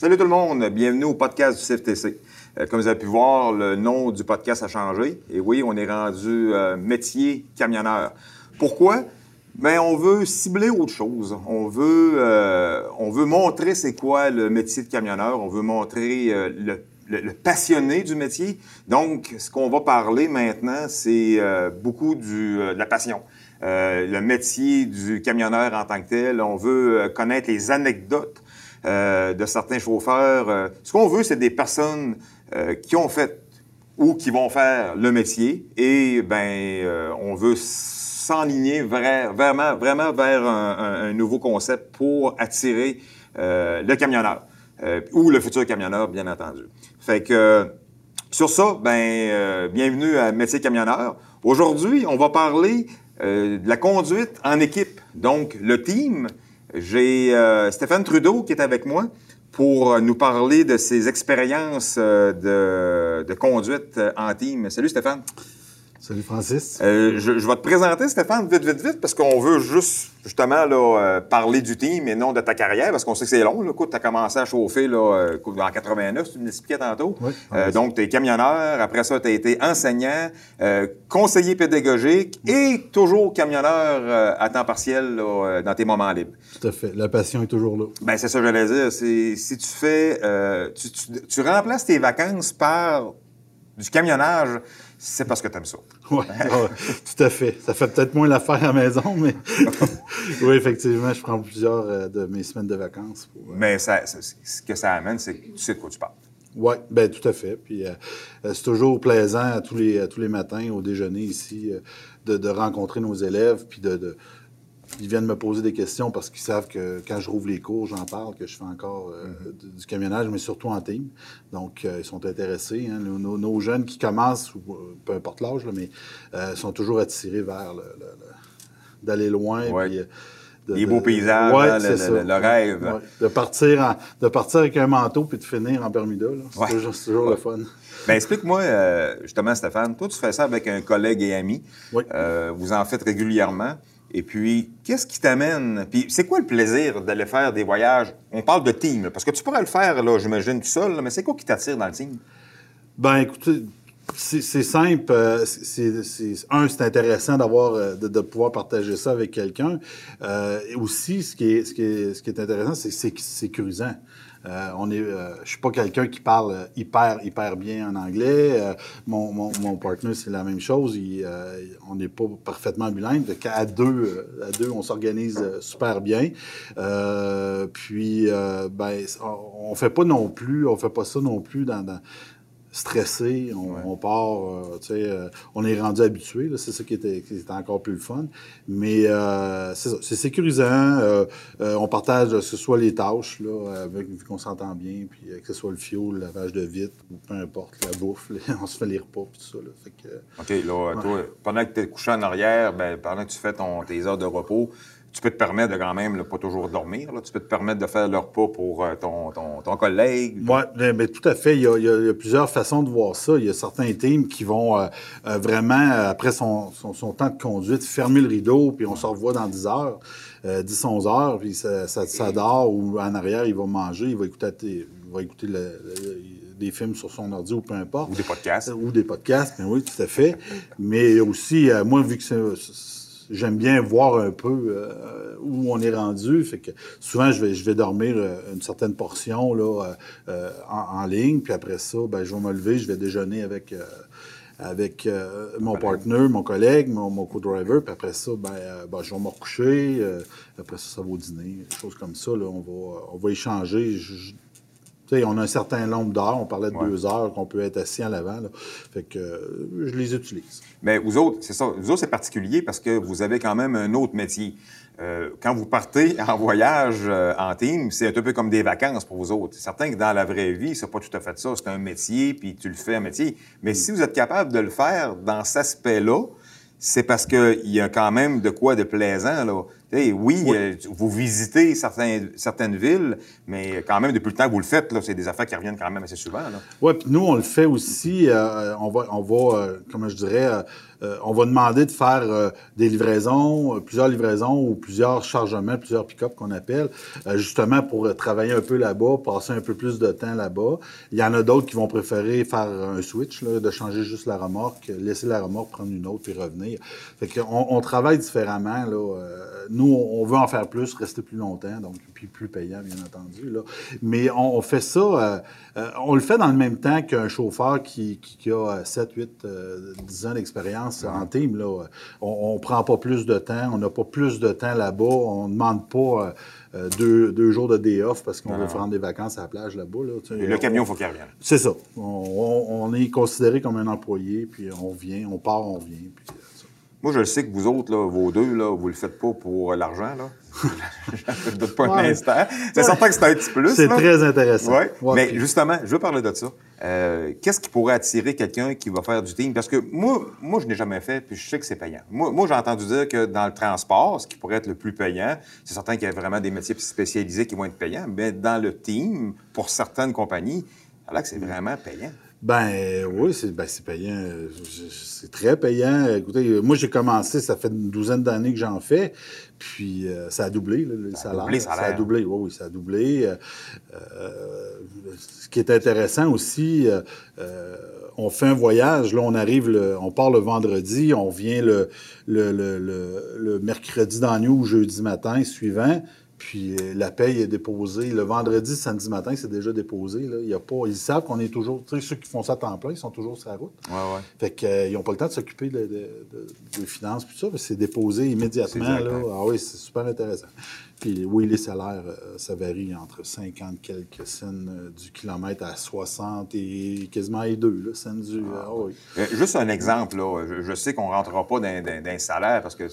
Salut tout le monde, bienvenue au podcast du CFTC. Euh, comme vous avez pu voir, le nom du podcast a changé. Et oui, on est rendu euh, métier camionneur. Pourquoi? Bien, on veut cibler autre chose. On veut, euh, on veut montrer c'est quoi le métier de camionneur. On veut montrer le, passionné du métier. Donc, ce qu'on va parler maintenant, c'est beaucoup de la passion. Le métier du camionneur en tant que tel. On veut connaître les anecdotes euh, de certains chauffeurs. Euh, ce qu'on veut, c'est des personnes euh, qui ont fait ou qui vont faire le métier et ben on veut s'enligner vra- vraiment, vraiment vers un, nouveau concept pour attirer le camionneur ou le futur camionneur, bien entendu. Fait que sur ça, ben bienvenue à Métier camionneur. Aujourd'hui, on va parler de la conduite en équipe, donc le team. J'ai euh, Stéphane Trudeau qui est avec moi pour euh, nous parler de ses expériences euh, de, de conduite en team. Salut Stéphane. Salut Francis. Euh, je, je vais te présenter, Stéphane, vite, vite, vite, parce qu'on veut juste, justement, là, euh, parler du team et non de ta carrière, parce qu'on sait que c'est long. Là, tu as commencé à chauffer là, euh, en 89, tu me l'expliquais tantôt. Oui. Euh, donc, tu es camionneur. Après ça, tu as été enseignant, conseiller pédagogique et toujours camionneur à temps partiel là, dans tes moments libres. Tout à fait. La passion est toujours là. Ben c'est ça que j'allais dire. C'est si tu fais, tu, tu- tu remplaces tes vacances par du camionnage, c'est parce que tu aimes ça. Oui, tout à fait. Ça fait peut-être moins l'affaire à la maison, mais oui, effectivement, je prends plusieurs euh, de mes semaines de vacances. Pour, euh, Mais ça, ce que ça amène, c'est que tu sais de quoi tu parles. Oui, ben tout à fait. Puis euh, euh, c'est toujours plaisant à tous les, à tous les matins au déjeuner ici euh, de, de rencontrer nos élèves, puis de, de- ils viennent me poser des questions parce qu'ils savent que quand je rouvre les cours, j'en parle, que je fais encore euh, du, du camionnage, mais surtout en team. Donc, euh, ils sont intéressés. hein. Nos, nos- nos jeunes qui commencent, euh, peu importe l'âge, mais euh, sont toujours attirés vers le- le- le- d'aller loin. Ouais. puis, de- Les beaux paysages, Ouais, hein, le- rêve. Ouais. De, partir en- de partir avec un manteau puis de finir en Bermuda. C'est Ouais. toujours, toujours le fun. Ben explique-moi, euh, justement, Stéphane, toi, tu fais ça avec un collègue et ami. Oui. Euh, vous en faites régulièrement. Et puis, qu'est-ce qui t'amène? Puis, c'est quoi le plaisir d'aller faire des voyages? On parle de team, parce que tu pourrais le faire, là, j'imagine, tout seul, mais c'est quoi qui t'attire dans le team? Ben, écoutez, c'est simple. euh, un, c'est intéressant d'avoir, euh, de, pouvoir partager ça avec quelqu'un. Euh, aussi, ce qui est, ce qui ce qui est intéressant, c'est que c'est sécurisant. Euh, on est, euh, je suis pas quelqu'un qui parle hyper, hyper bien en anglais. Euh, mon, mon, mon partner, c'est la même chose. On n'est pas parfaitement bilingue. À deux, on s'organise super bien. Puis, ben, on, fait pas non plus, on fait pas ça non plus stressé, on, on part, euh, tu sais, euh, on est rendu habitué, là, c'est ça qui était, qui était encore plus le fun. Mais euh, c'est ça, c'est sécurisant, on partage que ce soit les tâches, là, avec, vu qu'on s'entend bien, puis que ce soit le fioul, le lavage de vitre, ou peu importe, la bouffe, là, on se fait les repas, puis tout ça. Là, fait que, OK, là, toi, pendant que tu es couché en arrière, ben, pendant que tu fais ton, tes heures de repos, tu peux te permettre de quand même, là, pas toujours dormir, là, tu peux te permettre de faire le repas pour euh, ton, ton, ton collègue. Oui, mais, mais tout à fait. Il y, a, il y a- il y a plusieurs façons de voir ça. Il y a certains teams qui vont euh, euh, vraiment, après son, son, son temps de conduite, fermer le rideau, puis on se revoit dans 10 heures, euh, 10, 11 heures, puis ça, ça, ça dort, ou en arrière, il va manger, il va écouter, il va écouter le- le- des films sur son ordi ou peu importe. Ou des podcasts. Ou des podcasts, mais oui, tout à fait. Mais aussi, moi, vu que c'est- j'aime bien voir un peu euh, où on est rendu, fait que souvent, je vais, je vais dormir euh, une certaine portion là, euh, en, en ligne, puis après ça, ben, je vais me lever, je vais déjeuner avec... avec euh, mon partner, mon collègue, mon, mon co-driver, puis après ça, ben, euh, ben, je vais me recoucher, euh, après ça, ça va au dîner, des choses comme ça, là, on va, on va échanger. Je- je- on a un certain nombre d'heures, on parlait de Ouais. deux heures qu'on peut être assis en l'avant, fait que euh, je les utilise. Mais vous autres, c'est ça. Vous autres, c'est particulier parce que vous avez quand même un autre métier. Euh, quand vous partez en voyage euh, en team, c'est un peu comme des vacances pour vous autres. C'est certain que dans la vraie vie, c'est pas tout à fait ça. C'est un métier, puis tu le fais un métier. Mais si vous êtes capable de le faire dans cet aspect-là, c'est parce qu'il y a quand même de quoi de plaisant. Là. Oui, euh, vous visitez certains, certaines villes, mais quand même, depuis le temps que vous le faites, c'est des affaires qui reviennent quand même assez souvent. Oui, puis nous, on le fait aussi. euh, on va, on va euh, comment je dirais, euh, on va demander de faire des livraisons, plusieurs livraisons ou plusieurs chargements, plusieurs pick-up qu'on appelle, justement pour travailler un peu là-bas, passer un peu plus de temps là-bas. Il y en a d'autres qui vont préférer faire un switch, là, de changer juste la remorque, laisser la remorque, prendre une autre puis revenir. Fait qu'on on travaille différemment. Là. Euh, nous, on veut en faire plus, rester plus longtemps, donc puis plus payant, bien entendu. Là. Mais on, on fait ça, euh, euh, on le fait dans le même temps qu'un chauffeur qui, qui, qui a 7, 8, euh, 10 ans d'expérience en team. Là. On ne prend pas plus de temps, on n'a pas plus de temps là-bas, on ne demande pas euh, deux, deux jours de day off parce qu'on veut prendre des vacances à la plage là-bas. Là, tu sais. Et le camion, il faut qu'il revienne. C'est ça. On, on- on est considéré comme un employé, puis on vient, on part, on vient. Puis, euh. Moi, je le sais que vous autres, là, vos deux, là, vous le faites pas pour euh, l'argent, là. je doute pas un instant. C'est certain que c'est un petit plus. C'est très intéressant. Ouais, Mais puis- justement, je veux parler de ça. Euh, Qu'est-ce qui pourrait attirer quelqu'un qui va faire du team? Parce que moi, moi je n'ai jamais fait, puis je sais que c'est payant. Moi, moi j'ai entendu dire que dans le transport, ce qui pourrait être le plus payant, c'est certain qu'il y a vraiment des métiers spécialisés qui vont être payants, mais dans le team, pour certaines compagnies, alors que c'est vraiment payant. Ben oui, c'est ben, payant. C'est très payant. Écoutez, euh, moi j'ai commencé, ça fait une douzaine d'années que j'en fais, puis euh, ça a doublé là, le salaire. doublé le Ça a salaire. doublé, oui, oui, ça a doublé. Euh, euh, ce qui est intéressant aussi, on fait un voyage, là on arrive, le- on part le vendredi, on vient le, le, le, le, le mercredi dans la nuit ou jeudi matin suivant. Puis euh, la paye est déposée. Le vendredi, samedi matin, c'est déjà déposé. Là. Il y a pas, ils savent qu'on est toujours. Tu sais, ceux qui font ça à temps plein, ils sont toujours sur la route. Ouais, ouais. Fait qu'ils n'ont pas le temps de s'occuper de, de, de- de finances, puis tout ça, c'est déposé immédiatement. Là. Ah oui, c'est super intéressant. Puis oui, les salaires, euh, ça varie entre 50 quelques cents euh, du kilomètre à 60 et quasiment et 2 là, cents du. ah oui. Euh, juste un exemple, là. Je, je sais qu'on ne rentrera pas dans, dans, dans un salaire parce que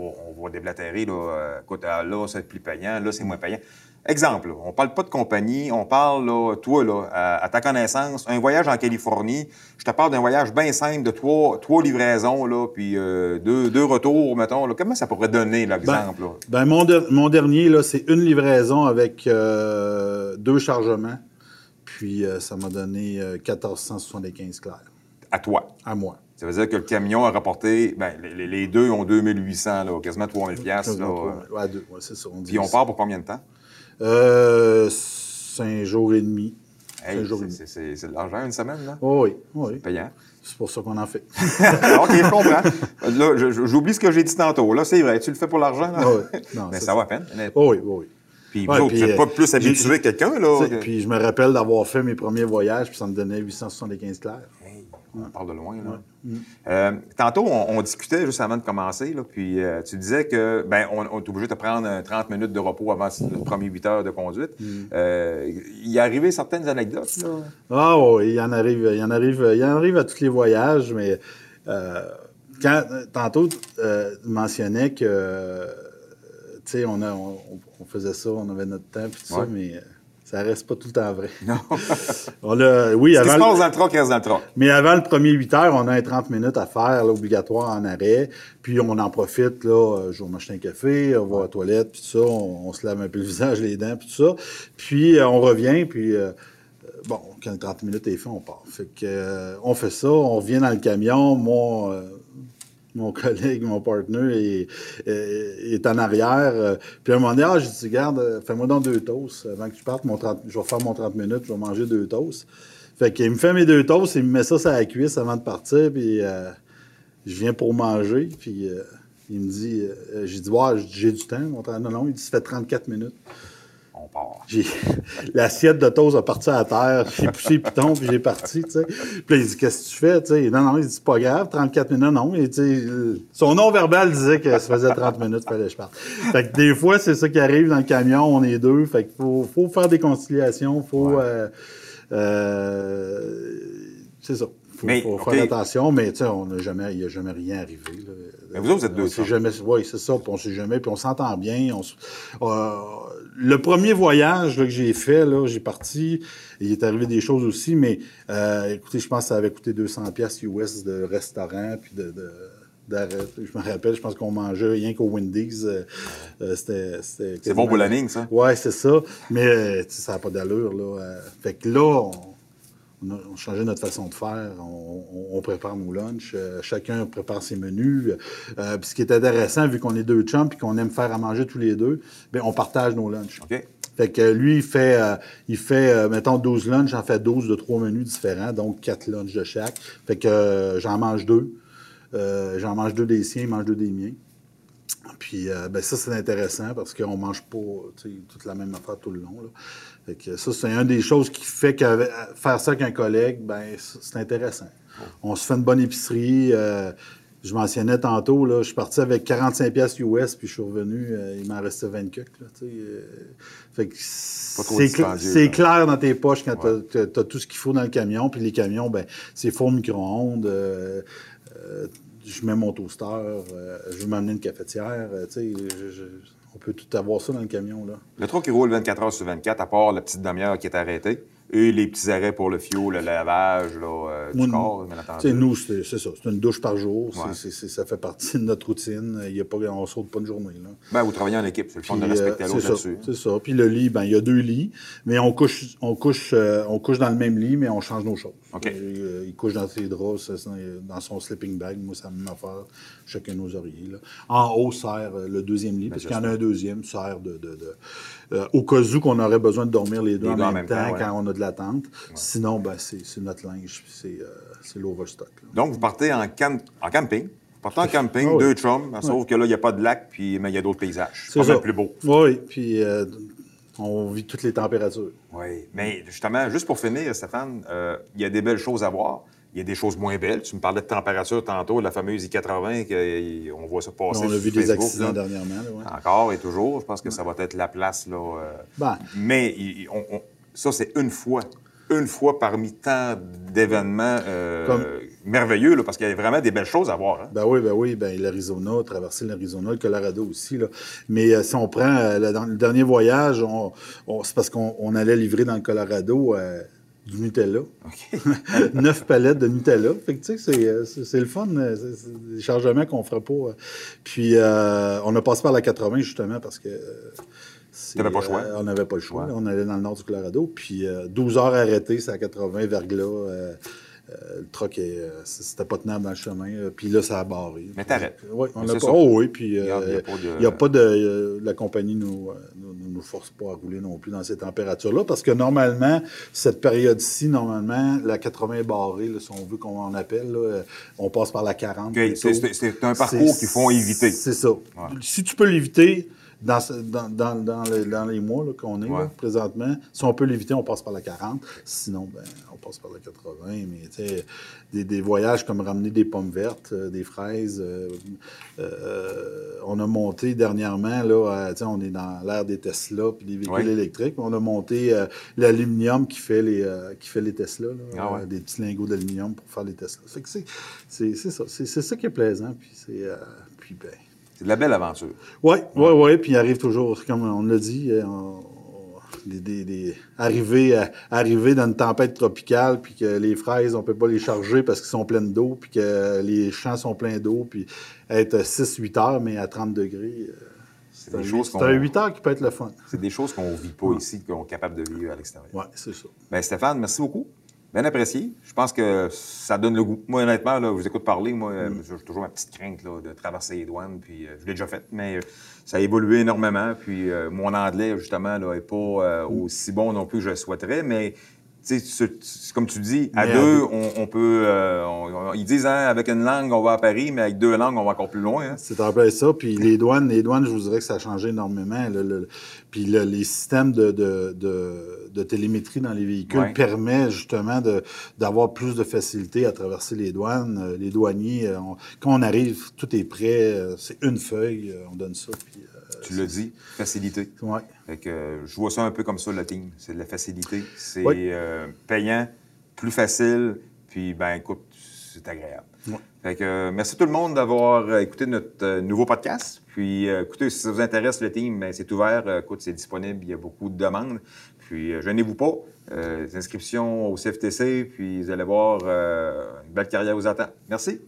on, va, déblatérer, là. Euh, Écoute, ah, là, c'est plus payant, là, c'est moins payant. Exemple, on parle pas de compagnie, on parle, là, toi, là, à, à ta connaissance, un voyage en Californie, je te parle d'un voyage bien simple de trois, trois livraisons, là, puis euh, deux, deux retours, mettons. Là. Comment ça pourrait donner, l'exemple? là? Ben, mon, mon dernier, là, c'est une livraison avec euh, deux chargements. Puis euh, ça m'a donné euh, 1475 clairs À toi. à moi. Ça veut dire que le camion a rapporté, ben, les, deux ont 2800, là, quasiment 3000 piastres, là. euh. Ouais, deux, ouais, c'est ça. On Puis on part pour combien de temps? Euh, cinq jours et demi. Hey, c'est- de l'argent une semaine, là? Oh oui, oui. Payant. C'est pour ça qu'on en fait. OK, je comprends. Là, j'oublie ce que j'ai dit tantôt. Là, c'est vrai, tu le fais pour l'argent, là? Ah oui. Non, Mais c'est ça va à peine. Oh oui, oui, oui. Puis Ouais, vous n'êtes euh, pas plus habitué que quelqu'un, là? Puis je me rappelle d'avoir fait mes premiers voyages, puis ça me donnait 875 clairs. On parle de loin, là. Euh, tantôt, on, on discutait juste avant de commencer, là, puis euh, tu disais que, ben, on, on est obligé de prendre euh, 30 minutes de repos avant le premier 8 heures de conduite. Euh, il est arrivé certaines anecdotes, là? Ah oui, il y en arrive, il y en arrive, il en arrive à tous les voyages, mais quand tantôt tu mentionnais que on, a- on, on faisait ça, on avait notre temps puis tout Ouais. ça, mais ça reste pas tout le temps vrai. Non. On a, oui, Ce qui se avant, passe dans le troc reste dans le troc. mais avant le premier 8 heures, on a un 30 minutes à faire, là, obligatoire en arrêt. Puis on en profite, là, euh, je vais m'acheter un café, on va à la toilette, puis tout ça, on, on se lave un peu le visage, les dents, puis tout ça. Puis euh, on revient, puis euh, bon, quand le 30 minutes est fait, on part. Fait que euh, on fait ça, on revient dans le camion, euh, mon collègue, mon partner est, est- en arrière. euh, puis à un moment donné, ah, j'ai dit, regarde, euh, fais-moi donc deux toasts avant que tu partes. Mon 30 je vais faire mon 30 minutes, je vais manger deux toasts. Fait qu'il me fait mes deux toasts, il me met ça sur la cuisse avant de partir, puis euh, je viens pour manger, puis il me dit, j'ai dit, ouais, j'ai du temps. Non, non, il dit, ça fait 34 minutes. On part. J'ai l'assiette de toast a parti à terre, j'ai poussé le piton, puis j'ai parti, tu sais. Puis là, il dit qu'est-ce que tu fais, tu sais? Non non, il dit c'est pas grave, 34 minutes non, son nom verbal disait que ça faisait 30 minutes fallait que je parte. Fait que des fois, c'est ça qui arrive dans le camion, on est deux, fait qu'il faut, faut faire des conciliations, faut Ouais. euh, euh, c'est ça. Faut, Mais, faut OK. faire attention, mais tu sais, on n'a jamais, il n'y a jamais rien arrivé. là. Mais vous autres, vous êtes deux On jamais, oui, c'est ça, puis on sait jamais, puis on s'entend bien. on s- euh, le premier voyage là, que j'ai fait, là, j'ai parti, il est arrivé des choses aussi, mais euh, écoutez, je pense que ça avait coûté 200 pièces US de restaurant, puis de. Je me rappelle, je pense qu'on mangeait rien qu'au Wendy's. euh, euh, c'était, c'était C'est bon pour la ligne, ça. Ouais, c'est ça. Mais euh, ça n'a pas d'allure. Là. Fait que là, on, on a on changeait notre façon de faire. On, prépare nos lunchs. euh, chacun prépare ses menus. Euh, puis ce qui est intéressant, vu qu'on est deux chums et qu'on aime faire à manger tous les deux, bien, on partage nos lunchs. Fait que lui, il fait, euh, il fait mettons, 12 lunchs, j'en fais 12 de trois menus différents, donc 4 lunchs de chaque. Fait que j'en mange deux. J'en mange deux des siens, il mange deux des miens. Puis euh, ben ça, c'est intéressant parce qu'on mange pas toute la même affaire tout le long. Là. Fait que ça, c'est une des choses qui fait que faire ça avec un collègue, ben c'est intéressant. On se fait une bonne épicerie. euh, je mentionnais tantôt, là, je suis parti avec 45 pièces US, puis je suis revenu, euh, il m'en restait 20 cucs, là, tu sais, euh, fait c'est, cl- clair dans tes poches quand Ouais. tu as, tout ce qu'il faut dans le camion. Puis les camions, ben c'est four micro-ondes. euh, je mets mon toaster. je veux m'amener une cafetière. je- je- on peut tout avoir ça dans le camion. Là. Le truck, il roule 24 heures sur 24, à part la petite demi-heure qui est arrêtée. Et les petits arrêts pour le fioul, le lavage là, euh, du Moi, corps, bien entendu. nous, c'est, ça. C'est une douche par jour. Ça fait partie de notre routine. Il y a pas, on ne saute pas une journée. Là. Ben, vous travaillez en équipe, c'est le fun de respecter euh, l'autre c'est ça, là-dessus. C'est ça. Puis le lit, ben il y a deux lits, mais on couche, on couche, euh, on couche dans le même lit, mais on change nos choses. OK. Euh, il couche dans ses draps, ça, dans son sleeping bag. Moi, la même affaire. Chacun nos oreillers. là. En haut sert le deuxième lit, parce qu'il y en a un deuxième, sert de, de- de- euh, au cas où qu'on aurait besoin de dormir les deux, Les en, même même temps, temps, ouais. quand on a de l'attente. Sinon, ben c'est notre linge, c'est euh, l'overstock. Donc, vous partez en, cam- en camping. Vous partez en camping, Ah deux chums, sauf que là, il n'y a pas de lac, puis, mais il y a d'autres paysages. C'est ça. plus beau. Oui, puis euh, on vit toutes les températures. Oui. Mais justement, juste pour finir, Stéphane, euh, il y a des belles choses à voir. Il y a des choses moins belles. Tu me parlais de température tantôt, la fameuse I-80, que- on voit ça passer on a vu des accidents là. dernièrement. là, ouais. Encore et toujours. Je pense que ça va être la place. Là, euh, Ben. Mais il- on- on- ça, c'est une fois. Une fois parmi tant d'événements euh, Comme- merveilleux, là, parce qu'il y a vraiment des belles choses à voir. hein. Ben oui, ben oui, ben l'Arizona, traverser l'Arizona, le Colorado aussi. Là. Mais euh, si on prend le, dernier voyage, on, c'est parce qu'on on allait livrer dans le Colorado du Nutella. Neuf palettes de Nutella. Fait que tu sais, c'est, euh, le fun. euh, C'est, des chargements qu'on ferait pas. euh. Puis euh, on a passé par la 80 justement parce que. pas le choix. euh, on n'avait pas le choix. Ouais. On allait dans le nord du Colorado. Puis euh, 12 heures arrêtées, c'est à 80, verglas. Euh, le truck, est, euh, c'était pas tenable dans le chemin. euh, puis là, ça a barré. Mais t'arrêtes. Oui, on Mais a pas. ça. Oh oui, puis Regarde, y a pas de- il y a pas de. la compagnie nous, euh, nous, nous- nous force pas à rouler non plus dans ces températures-là, parce que normalement, cette période-ci, normalement, la 80 est barrée, là, si on veut qu'on en appelle, là, on passe par la 40. OK, plutôt. c'est- C'est c'est un parcours C'est- qu'il faut éviter. C'est ça. Si tu peux l'éviter dans, dans, dans, dans les, dans les mois qu'on est Ouais. là, présentement, si on peut l'éviter, on passe par la 40. Sinon, ben, on passe par la 80. Mais des, des voyages comme ramener des pommes vertes, euh, des fraises. euh, euh, on a monté dernièrement, là, on est dans l'ère des Tesla puis des véhicules Ouais. électriques. On a monté l'aluminium qui fait les qui fait les Tesla, là, Ah ouais. des petits lingots d'aluminium pour faire les Tesla. C'est ça, c'est c'est ça qui est plaisant. Puis c'est puis ben, C'est de la belle aventure. oui, oui, oui. Puis il arrive toujours, comme on l'a dit, on- des, des- des- arriver, à- arriver dans une tempête tropicale, puis que les fraises, on peut pas les charger parce qu'ils sont pleines d'eau, puis que les champs sont pleins d'eau, puis être 6-8 heures, mais à 30 degrés. euh, C'est un, des choses c'est qu'on un 8 heures qui peut être le fun. c'est des choses qu'on vit pas ici, qu'on est capable de vivre à l'extérieur. Oui, c'est ça. Ben, Stéphane, merci beaucoup. Bien apprécié. Je pense que ça donne le goût. Moi, honnêtement, là, je vous écoute parler. Moi, euh, Mm. j'ai toujours ma petite crainte là, de traverser les douanes. Puis, euh, je l'ai déjà fait, mais euh, ça a évolué énormément. Puis, euh, mon anglais, justement, n'est pas Mm. aussi bon non plus que je le souhaiterais. Mais, tu sais, comme tu dis, à Mais deux, on, on peut. on- on- ils disent, hein, avec une langue, on va à Paris, mais avec deux langues, on va encore plus loin. hein. C'est en plein ça. Puis les douanes, les douanes, je vous dirais que ça a changé énormément. Le- le- puis le- les systèmes de, de, de- de télémétrie dans les véhicules Ouais. permettent justement d'avoir plus de facilité à traverser les douanes. Euh, Les douaniers, euh, on- quand on arrive, tout est prêt. euh, C'est une feuille, on donne ça. Puis, Tu l'as dit, facilité. que, euh, je vois ça un peu comme ça, le team. C'est de la facilité. C'est Oui. euh, payant, plus facile, puis, ben écoute, c'est agréable. Ouais. Fait que, euh, merci tout le monde d'avoir écouté notre euh, nouveau podcast. Puis, euh, écoutez, si ça vous intéresse, le team, ben, c'est ouvert. Écoute, c'est disponible. Il y a beaucoup de demandes. Puis, euh, gênez-vous pas. Euh, les inscriptions au CFTC, puis vous allez voir, euh, une belle carrière vous attend. Merci.